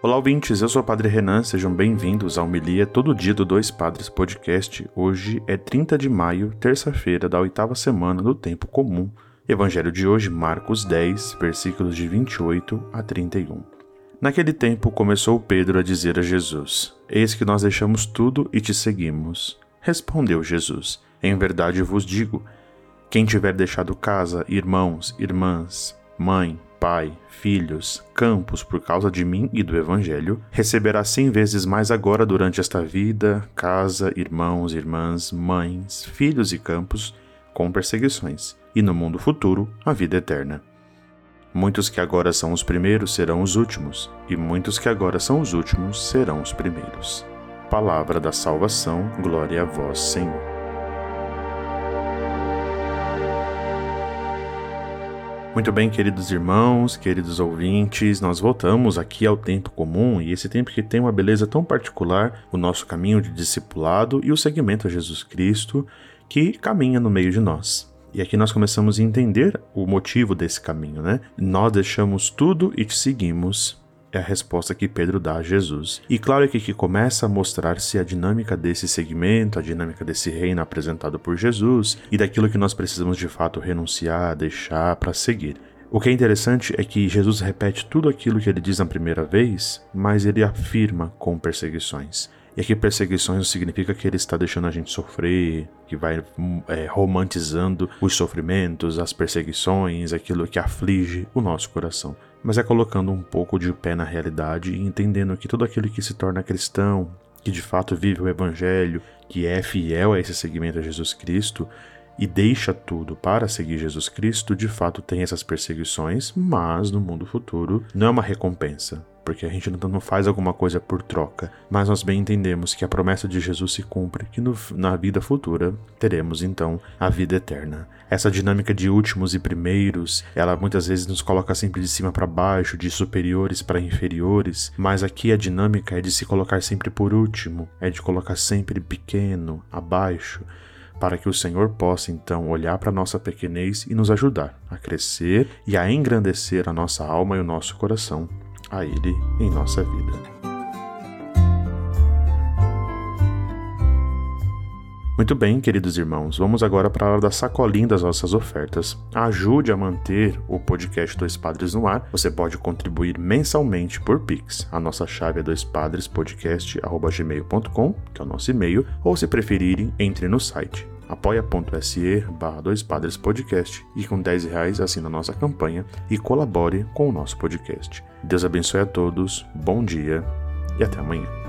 Olá, ouvintes. Eu sou o Padre Renan. Sejam bem-vindos ao Milia Todo Dia do Dois Padres Podcast. Hoje é 30 de maio, terça-feira da oitava semana do Tempo Comum. Evangelho de hoje, Marcos 10, versículos de 28 a 31. Naquele tempo começou Pedro a dizer a Jesus: Eis que nós deixamos tudo e te seguimos. Respondeu Jesus: Em verdade vos digo: quem tiver deixado casa, irmãos, irmãs, mãe, pai, filhos, campos por causa de mim e do Evangelho, receberá cem vezes mais agora durante esta vida, casa, irmãos, irmãs, mães, filhos e campos, com perseguições, e no mundo futuro, a vida eterna. Muitos que agora são os primeiros serão os últimos, e muitos que agora são os últimos serão os primeiros. Palavra da salvação, glória a vós, Senhor. Muito bem, queridos irmãos, queridos ouvintes, nós voltamos aqui ao tempo comum e esse tempo que tem uma beleza tão particular, o nosso caminho de discipulado e o seguimento a Jesus Cristo que caminha no meio de nós. E aqui nós começamos a entender o motivo desse caminho, né? Nós deixamos tudo e te seguimos é a resposta que Pedro dá a Jesus. E claro que aqui começa a mostrar-se a dinâmica desse segmento, a dinâmica desse reino apresentado por Jesus e daquilo que nós precisamos de fato renunciar, deixar para seguir. O que é interessante é que Jesus repete tudo aquilo que ele diz na primeira vez, mas ele afirma com perseguições. E aqui perseguições não significa que ele está deixando a gente sofrer, que vai é, romantizando os sofrimentos, as perseguições, aquilo que aflige o nosso coração. Mas é colocando um pouco de pé na realidade e entendendo que todo aquele que se torna cristão, que de fato vive o evangelho, que é fiel a esse segmento a Jesus Cristo, e deixa tudo para seguir Jesus Cristo, de fato tem essas perseguições, mas no mundo futuro não é uma recompensa, porque a gente não faz alguma coisa por troca, mas nós bem entendemos que a promessa de Jesus se cumpre, que no, na vida futura teremos então a vida eterna. Essa dinâmica de últimos e primeiros, ela muitas vezes nos coloca sempre de cima para baixo, de superiores para inferiores, mas aqui a dinâmica é de se colocar sempre por último, é de colocar sempre pequeno, abaixo para que o Senhor possa então olhar para nossa pequenez e nos ajudar a crescer e a engrandecer a nossa alma e o nosso coração a Ele em nossa vida. Muito bem, queridos irmãos, vamos agora para a hora da sacolinha das nossas ofertas. Ajude a manter o podcast Dois Padres no ar. Você pode contribuir mensalmente por Pix. A nossa chave é doispadrespodcast.gmail.com, que é o nosso e-mail, ou se preferirem, entre no site apoia.se barra Dois Padres Podcast e com 10 reais assina nossa campanha e colabore com o nosso podcast. Deus abençoe a todos, bom dia e até amanhã.